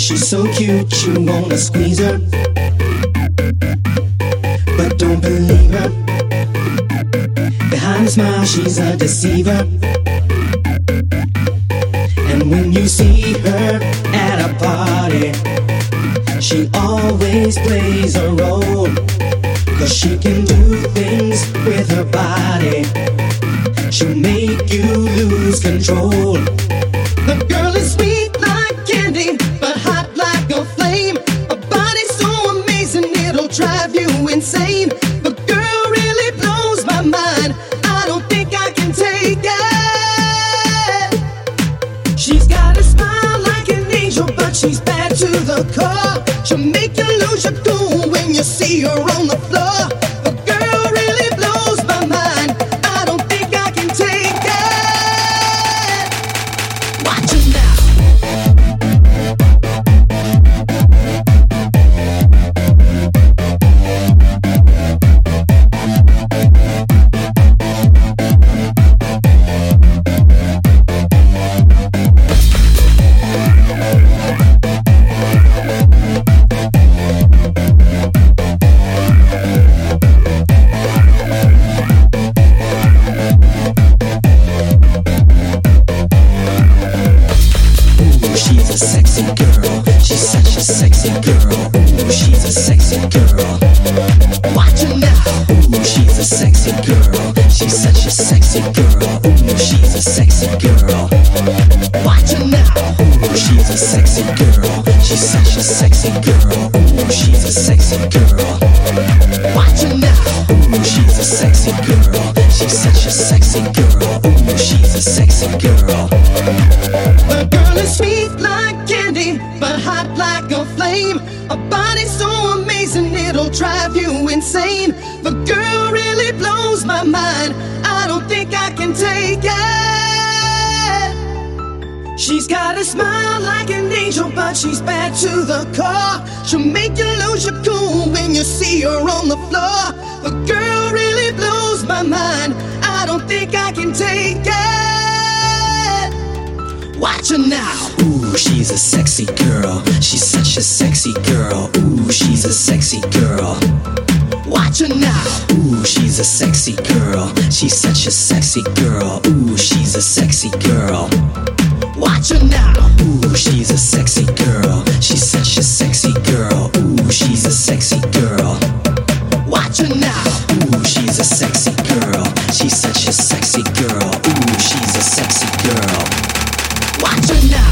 She's so cute, you wanna squeeze her. But don't believe her. Behind a smile, she's a deceiver. And when you see her at a party, she always plays a role. Cause she can do things with her body. She'll make you lose control. She's bad to the core. She'll make you lose your cool when you see her sexy girl. She's such a sexy girl. Ooh, she's a sexy girl. Watch her now. Ooh, she's a sexy girl. She's such a sexy girl. Ooh, she's a sexy girl. The girl is sweet like candy, but hot like a flame. A body so amazing it'll drive you insane. The girl really blows my mind. I don't think I can take it. She's got a smile like an angel, but she's bad to the core. She'll make you lose your cool when you see her on the floor. The girl really blows my mind. I don't think I can take it. Watch her now. Ooh, she's a sexy girl. She's such a sexy girl. Ooh, she's a sexy girl. Watch her now. Ooh, she's a sexy girl. She's such a sexy girl. Ooh, she's a sexy girl. Watch her now. Ooh, she's a sexy girl. She's such a sexy girl. Ooh, she's a sexy girl. Watch her now. Ooh, she's a sexy girl. She's such a sexy girl. Ooh, she's a sexy girl. Watch her now.